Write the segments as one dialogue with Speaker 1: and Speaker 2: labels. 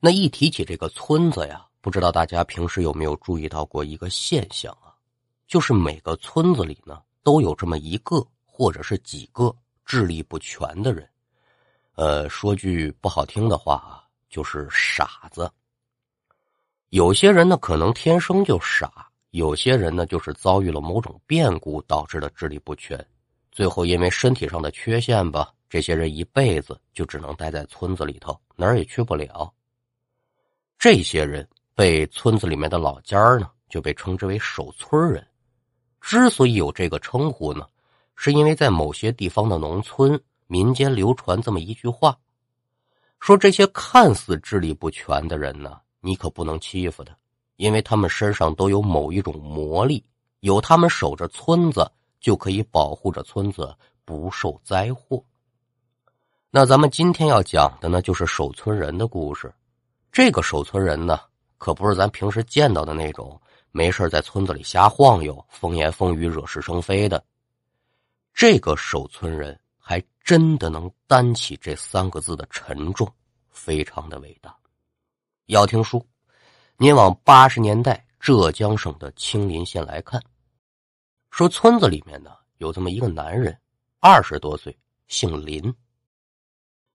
Speaker 1: 那一提起这个村子呀，不知道大家平时有没有注意到过一个现象啊？就是每个村子里呢，都有这么一个或者是几个智力不全的人。呃，说句不好听的话啊，就是傻子。有些人呢，可能天生就傻。有些人呢，就是遭遇了某种变故导致的智力不全，最后因为身体上的缺陷吧，这些人一辈子就只能待在村子里头，哪儿也去不了。这些人被村子里面的老家呢，就被称之为守村人。之所以有这个称呼呢，是因为在某些地方的农村民间流传这么一句话，说这些看似智力不全的人呢，你可不能欺负他。因为他们身上都有某一种魔力，有他们守着村子，就可以保护着村子不受灾祸。那咱们今天要讲的呢，就是守村人的故事。这个守村人呢，可不是咱平时见到的那种没事在村子里瞎晃悠、风言风语、惹是生非的。这个守村人还真的能担起这三个字的沉重，非常的伟大。要听书。您往八十年代浙江省的青林县来看，说村子里面呢有这么一个男人，二十多岁，姓林。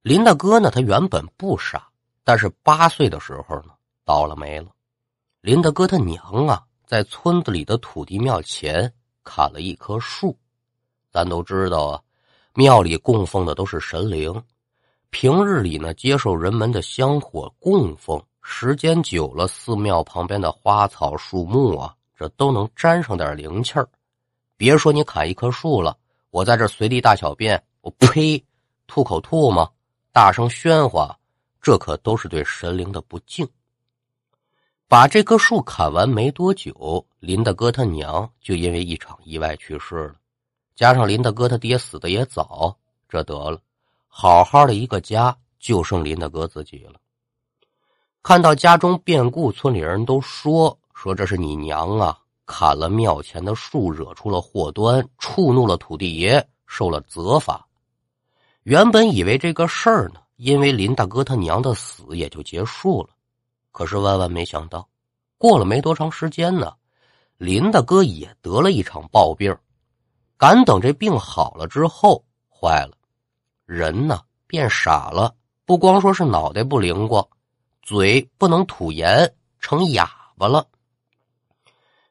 Speaker 1: 林大哥呢，他原本不傻，但是八岁的时候呢倒了霉了。林大哥他娘啊，在村子里的土地庙前砍了一棵树。咱都知道啊，庙里供奉的都是神灵，平日里呢接受人们的香火供奉。时间久了，寺庙旁边的花草树木啊，这都能沾上点灵气儿。别说你砍一棵树了，我在这随地大小便，我呸，吐口唾沫，大声喧哗，这可都是对神灵的不敬。把这棵树砍完没多久，林大哥他娘就因为一场意外去世了，加上林大哥他爹死的也早，这得了，好好的一个家就剩林大哥自己了。看到家中变故，村里人都说说这是你娘啊，砍了庙前的树，惹出了祸端，触怒了土地爷，受了责罚。原本以为这个事儿呢，因为林大哥他娘的死也就结束了，可是万万没想到，过了没多长时间呢，林大哥也得了一场暴病。赶等这病好了之后，坏了，人呢变傻了，不光说是脑袋不灵光。嘴不能吐言，成哑巴了。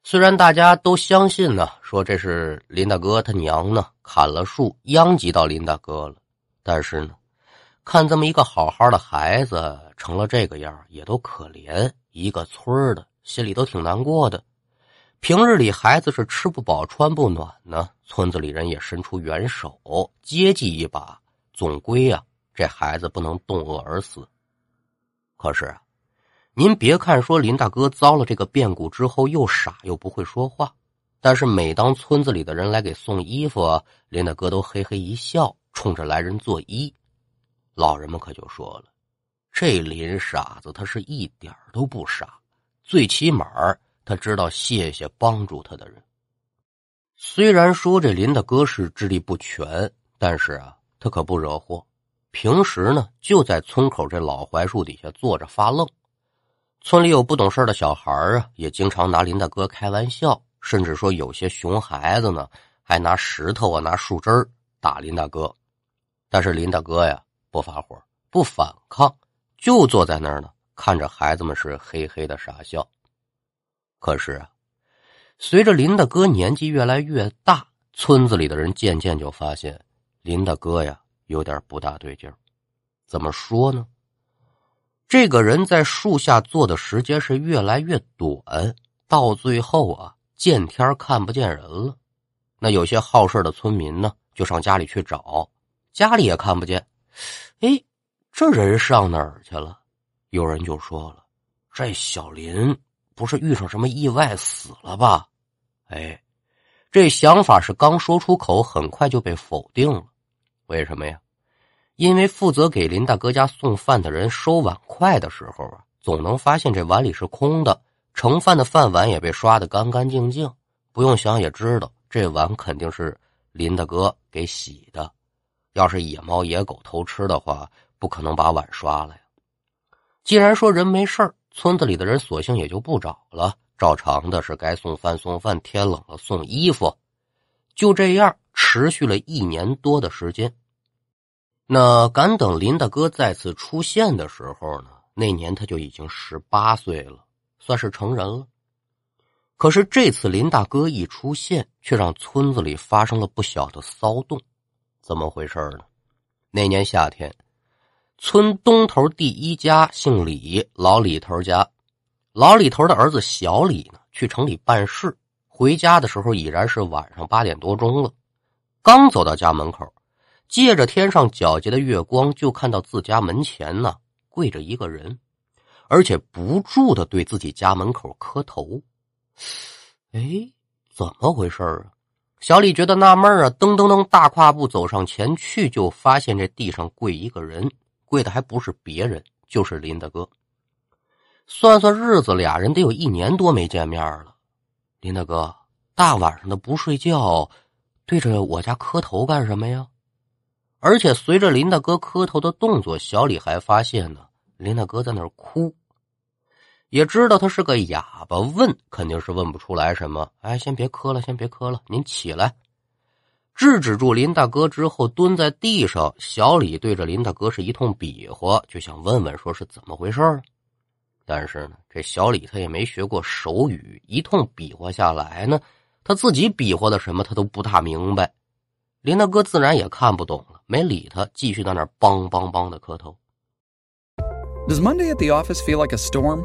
Speaker 1: 虽然大家都相信呢，说这是林大哥他娘呢砍了树殃及到林大哥了，但是呢，看这么一个好好的孩子成了这个样也都可怜。一个村的心里都挺难过的。平日里孩子是吃不饱穿不暖呢，村子里人也伸出援手接济一把，总归呀，这孩子不能冻饿而死。可是，您别看说林大哥遭了这个变故之后又傻又不会说话，但是每当村子里的人来给送衣服，林大哥都嘿嘿一笑，冲着来人作揖。老人们可就说了：“这林傻子他是一点都不傻，最起码他知道谢谢帮助他的人。虽然说这林大哥是智力不全，但是啊，他可不惹祸。”平时呢，就在村口这老槐树底下坐着发愣。村里有不懂事的小孩啊，也经常拿林大哥开玩笑，甚至说有些熊孩子呢，还拿石头啊、拿树枝打林大哥。但是林大哥呀，不发火，不反抗，就坐在那儿呢，看着孩子们是嘿嘿的傻笑。可是啊，随着林大哥年纪越来越大，村子里的人渐渐就发现林大哥呀。有点不大对劲儿，怎么说呢？这个人在树下坐的时间是越来越短，到最后啊，见天看不见人了。那有些好事的村民呢，就上家里去找，家里也看不见。哎，这人上哪儿去了？有人就说了：“这小林不是遇上什么意外死了吧？”哎，这想法是刚说出口，很快就被否定了。为什么呀？因为负责给林大哥家送饭的人收碗筷的时候啊，总能发现这碗里是空的，盛饭的饭碗也被刷得干干净净。不用想也知道，这碗肯定是林大哥给洗的。要是野猫野狗偷吃的话，不可能把碗刷了呀。既然说人没事村子里的人索性也就不找了，照常的是该送饭送饭，天冷了送衣服，就这样持续了一年多的时间。那敢等林大哥再次出现的时候呢？那年他就已经十八岁了，算是成人了。可是这次林大哥一出现，却让村子里发生了不小的骚动。怎么回事呢？那年夏天，村东头第一家姓李，老李头家，老李头的儿子小李呢，去城里办事，回家的时候已然是晚上八点多钟了。刚走到家门口，借着天上皎洁的月光，就看到自家门前呢跪着一个人，而且不住的对自己家门口磕头。哎，怎么回事啊？小李觉得纳闷啊，噔噔噔，大跨步走上前去，就发现这地上跪一个人，跪的还不是别人，就是林大哥。算算日子，俩人得有一年多没见面了。林大哥，大晚上的不睡觉，对着我家磕头干什么呀？而且随着林大哥磕头的动作，小李还发现呢，林大哥在那儿哭。也知道他是个哑巴，问肯定是问不出来什么。哎，先别磕了，先别磕了，您起来，制止住林大哥之后，蹲在地上。小李对着林大哥是一通比划，就想问问说是怎么回事但是呢，这小李他也没学过手语，一通比划下来呢，他自己比划的什么他都不大明白。林大哥自然也看不懂了，没理他，继续在那梆梆梆的磕头。
Speaker 2: Does Monday at the office feel like a storm?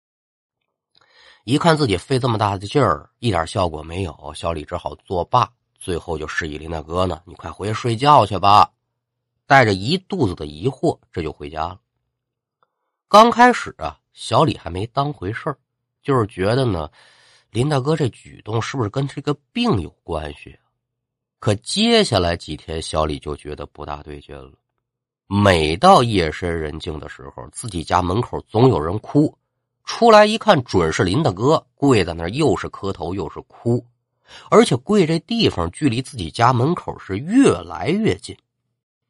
Speaker 1: 一看自己费这么大的劲儿，一点效果没有，小李只好作罢。最后就示意林大哥呢：“你快回去睡觉去吧。”带着一肚子的疑惑，这就回家了。刚开始啊，小李还没当回事儿，就是觉得呢，林大哥这举动是不是跟这个病有关系？可接下来几天，小李就觉得不大对劲了。每到夜深人静的时候，自己家门口总有人哭。出来一看，准是林大哥跪在那儿，又是磕头又是哭，而且跪这地方距离自己家门口是越来越近。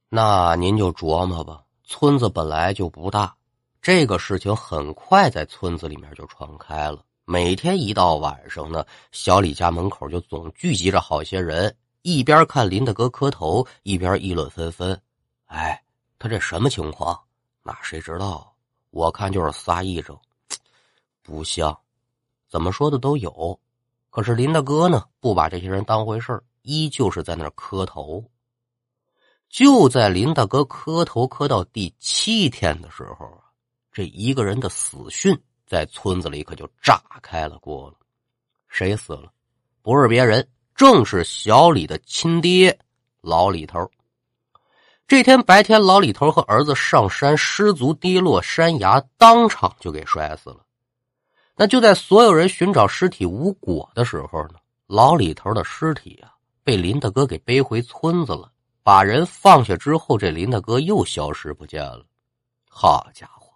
Speaker 1: 那您就琢磨吧，村子本来就不大，这个事情很快在村子里面就传开了。每天一到晚上呢，小李家门口就总聚集着好些人，一边看林大哥磕头，一边议论纷纷。哎，他这什么情况？那谁知道？我看就是仨癔症。不像，怎么说的都有，可是林大哥呢，不把这些人当回事依旧是在那磕头。就在林大哥磕头磕到第七天的时候啊，这一个人的死讯在村子里可就炸开了锅了。谁死了？不是别人，正是小李的亲爹老李头。这天白天，老李头和儿子上山，失足跌落山崖，当场就给摔死了。那就在所有人寻找尸体无果的时候呢，老李头的尸体啊被林大哥给背回村子了。把人放下之后，这林大哥又消失不见了。好家伙，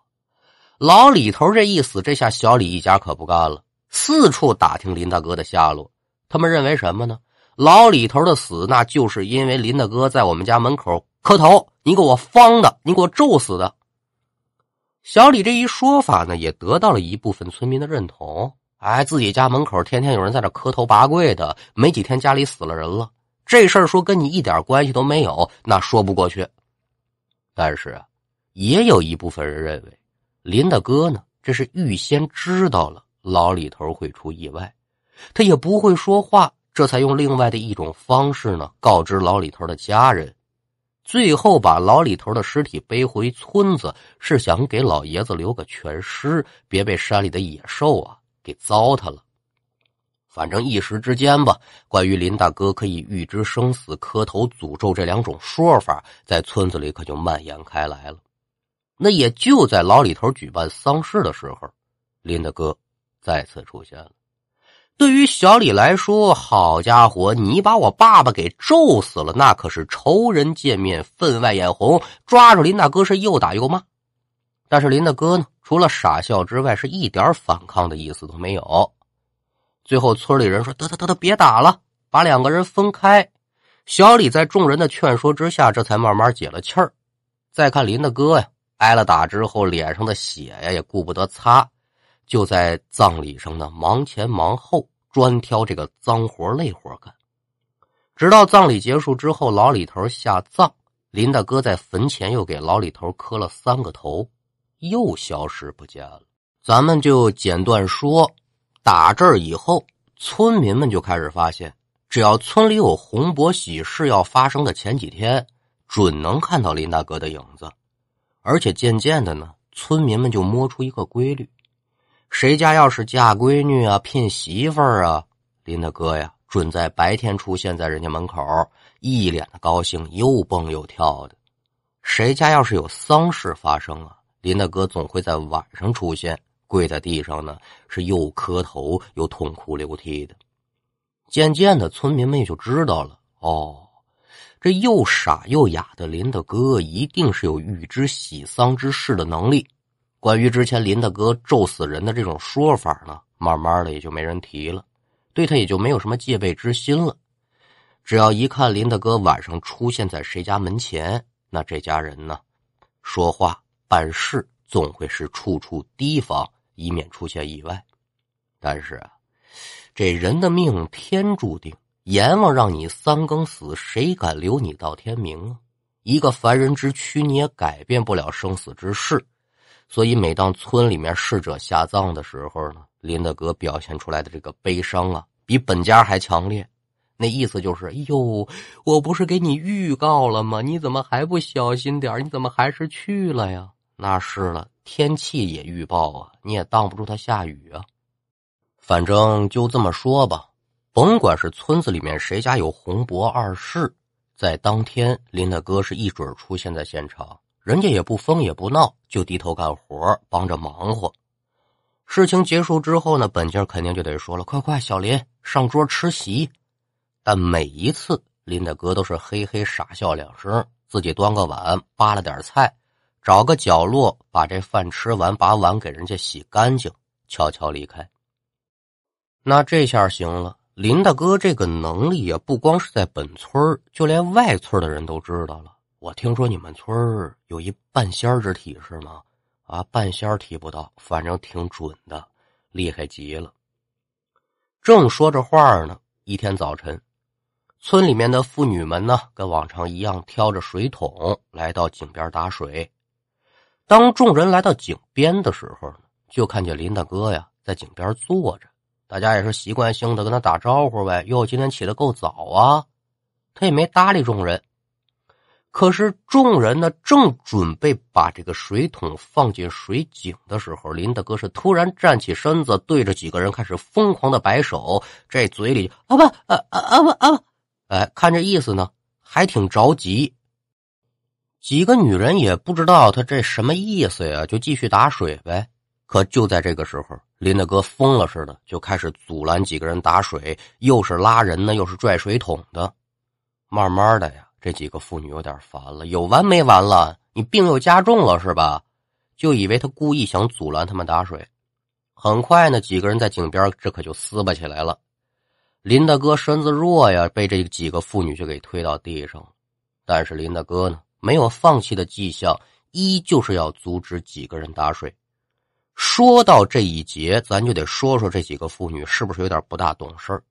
Speaker 1: 老李头这一死，这下小李一家可不干了，四处打听林大哥的下落。他们认为什么呢？老李头的死，那就是因为林大哥在我们家门口磕头，你给我方的，你给我咒死的。小李这一说法呢，也得到了一部分村民的认同。哎，自己家门口天天有人在这磕头拔跪的，没几天家里死了人了，这事儿说跟你一点关系都没有，那说不过去。但是啊，也有一部分人认为，林大哥呢，这是预先知道了老李头会出意外，他也不会说话，这才用另外的一种方式呢，告知老李头的家人。最后把老李头的尸体背回村子，是想给老爷子留个全尸，别被山里的野兽啊给糟蹋了。反正一时之间吧，关于林大哥可以预知生死、磕头诅咒这两种说法，在村子里可就蔓延开来了。那也就在老李头举办丧事的时候，林大哥再次出现了。对于小李来说，好家伙，你把我爸爸给咒死了，那可是仇人见面分外眼红，抓住林大哥是又打又骂。但是林大哥呢，除了傻笑之外，是一点反抗的意思都没有。最后，村里人说：“得得得得，别打了，把两个人分开。”小李在众人的劝说之下，这才慢慢解了气儿。再看林大哥呀，挨了打之后，脸上的血呀也顾不得擦。就在葬礼上呢，忙前忙后，专挑这个脏活累活干。直到葬礼结束之后，老李头下葬，林大哥在坟前又给老李头磕了三个头，又消失不见了。咱们就简短说，打这儿以后，村民们就开始发现，只要村里有红伯喜事要发生的前几天，准能看到林大哥的影子。而且渐渐的呢，村民们就摸出一个规律。谁家要是嫁闺女啊、聘媳妇儿啊，林大哥呀，准在白天出现在人家门口，一脸的高兴，又蹦又跳的。谁家要是有丧事发生啊，林大哥总会在晚上出现，跪在地上呢，是又磕头又痛哭流涕的。渐渐的，村民们也就知道了，哦，这又傻又哑的林大哥，一定是有预知喜丧之事的能力。关于之前林大哥咒死人的这种说法呢，慢慢的也就没人提了，对他也就没有什么戒备之心了。只要一看林大哥晚上出现在谁家门前，那这家人呢，说话办事总会是处处提防，以免出现意外。但是啊，这人的命天注定，阎王让你三更死，谁敢留你到天明啊？一个凡人之躯，你也改变不了生死之事。所以，每当村里面逝者下葬的时候呢，林大哥表现出来的这个悲伤啊，比本家还强烈。那意思就是：哎呦，我不是给你预告了吗？你怎么还不小心点你怎么还是去了呀？那是了，天气也预报啊，你也挡不住它下雨啊。反正就这么说吧，甭管是村子里面谁家有红伯二世，在当天，林大哥是一准出现在现场。人家也不疯也不闹，就低头干活，帮着忙活。事情结束之后呢，本家肯定就得说了：“快快，小林上桌吃席。”但每一次林大哥都是嘿嘿傻笑两声，自己端个碗，扒了点菜，找个角落把这饭吃完，把碗给人家洗干净，悄悄离开。那这下行了，林大哥这个能力也，不光是在本村就连外村的人都知道了。我听说你们村儿有一半仙之体是吗？啊，半仙提不到，反正挺准的，厉害极了。正说着话呢，一天早晨，村里面的妇女们呢，跟往常一样挑着水桶来到井边打水。当众人来到井边的时候呢，就看见林大哥呀在井边坐着，大家也是习惯性的跟他打招呼呗。哟，今天起得够早啊！他也没搭理众人。可是众人呢，正准备把这个水桶放进水井的时候，林大哥是突然站起身子，对着几个人开始疯狂的摆手，这嘴里啊不啊啊啊不啊不，哎，看这意思呢，还挺着急。几个女人也不知道他这什么意思呀，就继续打水呗。可就在这个时候，林大哥疯了似的就开始阻拦几个人打水，又是拉人呢，又是拽水桶的，慢慢的呀。这几个妇女有点烦了，有完没完了？你病又加重了是吧？就以为他故意想阻拦他们打水。很快呢，几个人在井边这可就撕巴起来了。林大哥身子弱呀，被这几个妇女就给推到地上。但是林大哥呢，没有放弃的迹象，依旧是要阻止几个人打水。说到这一节，咱就得说说这几个妇女是不是有点不大懂事儿。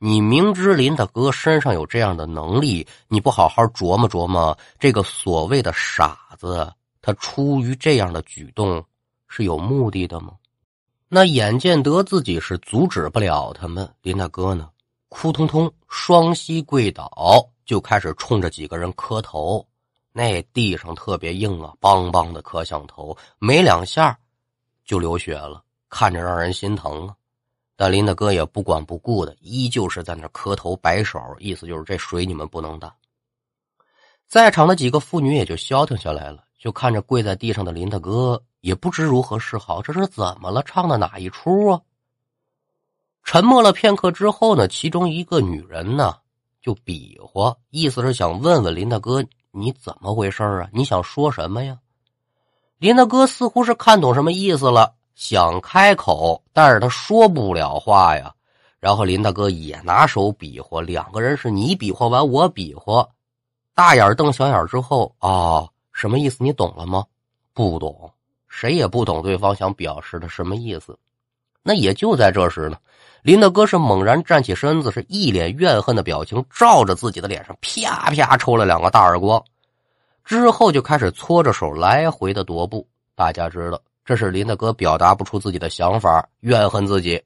Speaker 1: 你明知林大哥身上有这样的能力，你不好好琢磨琢磨，这个所谓的傻子，他出于这样的举动是有目的的吗？那眼见得自己是阻止不了他们，林大哥呢，扑通通双膝跪倒，就开始冲着几个人磕头。那地上特别硬啊，梆梆的磕响头，没两下就流血了，看着让人心疼啊。但林大哥也不管不顾的，依旧是在那磕头摆手，意思就是这水你们不能打。在场的几个妇女也就消停下来了，就看着跪在地上的林大哥，也不知如何是好。这是怎么了？唱的哪一出啊？沉默了片刻之后呢，其中一个女人呢就比划，意思是想问问林大哥你怎么回事啊？你想说什么呀？林大哥似乎是看懂什么意思了，想开口，但是他说不了话呀。然后林大哥也拿手比划，两个人是你比划完我比划，大眼瞪小眼之后啊，什么意思？你懂了吗？不懂，谁也不懂对方想表示的什么意思。那也就在这时呢，林大哥是猛然站起身子，是一脸怨恨的表情，照着自己的脸上啪啪抽了两个大耳光，之后就开始搓着手来回的踱步。大家知道，这是林大哥表达不出自己的想法，怨恨自己。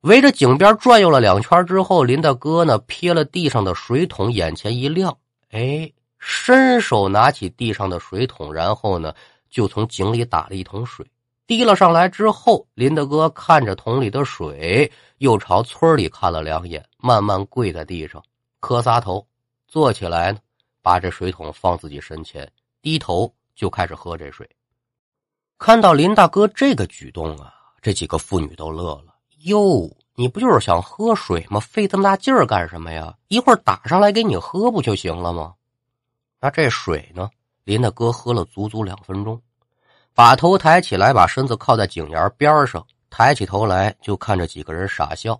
Speaker 1: 围着井边转悠了两圈之后，林大哥呢瞥了地上的水桶，眼前一亮，哎，伸手拿起地上的水桶，然后呢就从井里打了一桶水，提了上来之后，林大哥看着桶里的水，又朝村里看了两眼，慢慢跪在地上，磕仨头，坐起来呢，把这水桶放自己身前，低头就开始喝这水。看到林大哥这个举动啊，这几个妇女都乐了。哟，你不就是想喝水吗？费这么大劲儿干什么呀？一会儿打上来给你喝不就行了吗？那这水呢？林大哥喝了足足两分钟，把头抬起来，把身子靠在井沿边上，抬起头来就看着几个人傻笑，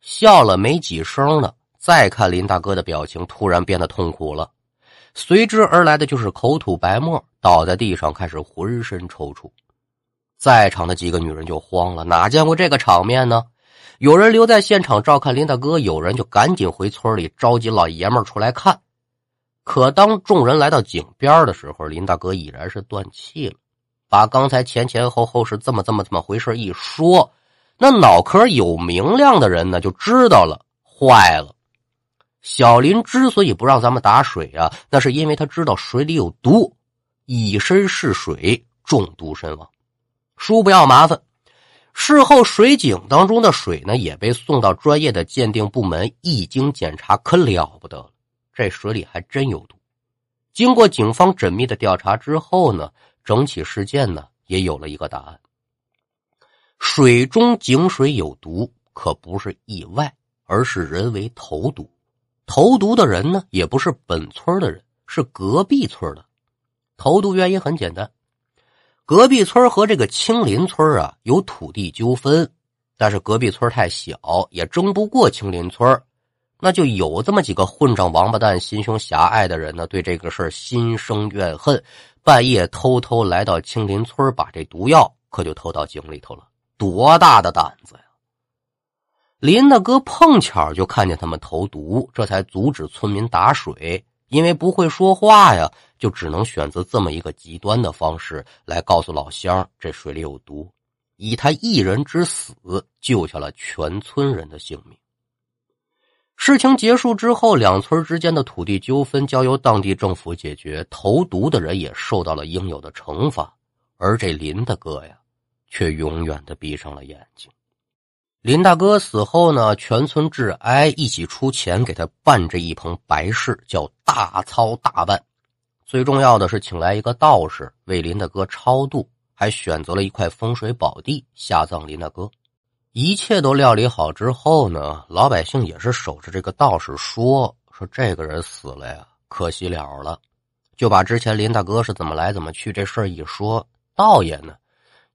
Speaker 1: 笑了没几声呢。再看林大哥的表情，突然变得痛苦了，随之而来的就是口吐白沫，倒在地上，开始浑身抽搐。在场的几个女人就慌了，哪见过这个场面呢？有人留在现场照看林大哥，有人就赶紧回村里召集老爷们出来看。可当众人来到井边的时候，林大哥已然是断气了。把刚才前前后后是这么这么这么回事一说，那脑壳有明亮的人呢就知道了，坏了。小林之所以不让咱们打水啊，那是因为他知道水里有毒，以身试水，中毒身亡。叔不要麻烦。事后，水井当中的水呢，也被送到专业的鉴定部门一经检查，可了不得了，这水里还真有毒。经过警方缜密的调查之后呢，整起事件呢也有了一个答案：水中井水有毒，可不是意外，而是人为投毒。投毒的人呢，也不是本村的人，是隔壁村的。投毒原因很简单。隔壁村和这个青林村啊有土地纠纷，但是隔壁村太小，也争不过青林村，那就有这么几个混账王八蛋、心胸狭隘的人呢，对这个事心生怨恨，半夜偷偷来到青林村，把这毒药可就偷到井里头了。多大的胆子呀！林大哥碰巧就看见他们投毒，这才阻止村民打水。因为不会说话呀，就只能选择这么一个极端的方式来告诉老乡这水里有毒，以他一人之死救下了全村人的性命。事情结束之后，两村之间的土地纠纷交由当地政府解决，投毒的人也受到了应有的惩罚，而这林大哥呀，却永远的闭上了眼睛。林大哥死后呢，全村致哀，一起出钱给他办这一棚白事，叫大操大办。最重要的是，请来一个道士为林大哥超度，还选择了一块风水宝地下葬林大哥。一切都料理好之后呢，老百姓也是守着这个道士说说这个人死了呀，可惜了了，就把之前林大哥是怎么来怎么去这事儿一说，道爷呢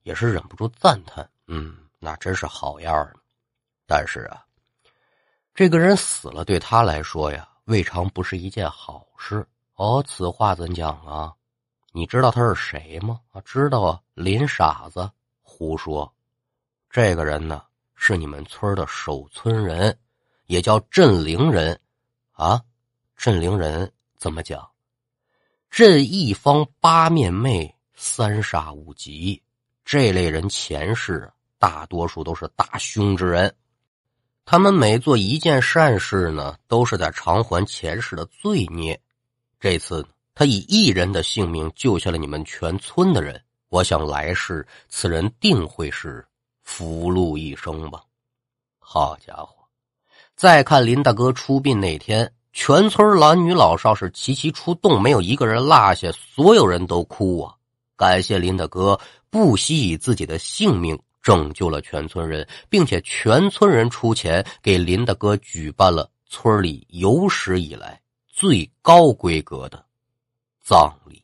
Speaker 1: 也是忍不住赞叹，嗯。那真是好样儿但是啊，这个人死了，对他来说呀，未尝不是一件好事哦。此话怎讲啊？你知道他是谁吗？啊，知道啊，林傻子胡说。这个人呢，是你们村的守村人，也叫镇灵人啊。镇灵人怎么讲？镇一方八面媚，三煞五吉。这类人前世。大多数都是大凶之人，他们每做一件善事呢，都是在偿还前世的罪孽。这次他以一人的性命救下了你们全村的人，我想来世此人定会是福禄一生吧。好家伙！再看林大哥出殡那天，全村男女老少是齐齐出动，没有一个人落下，所有人都哭啊！感谢林大哥不惜以自己的性命。拯救了全村人，并且全村人出钱给林大哥举办了村里有史以来最高规格的葬礼。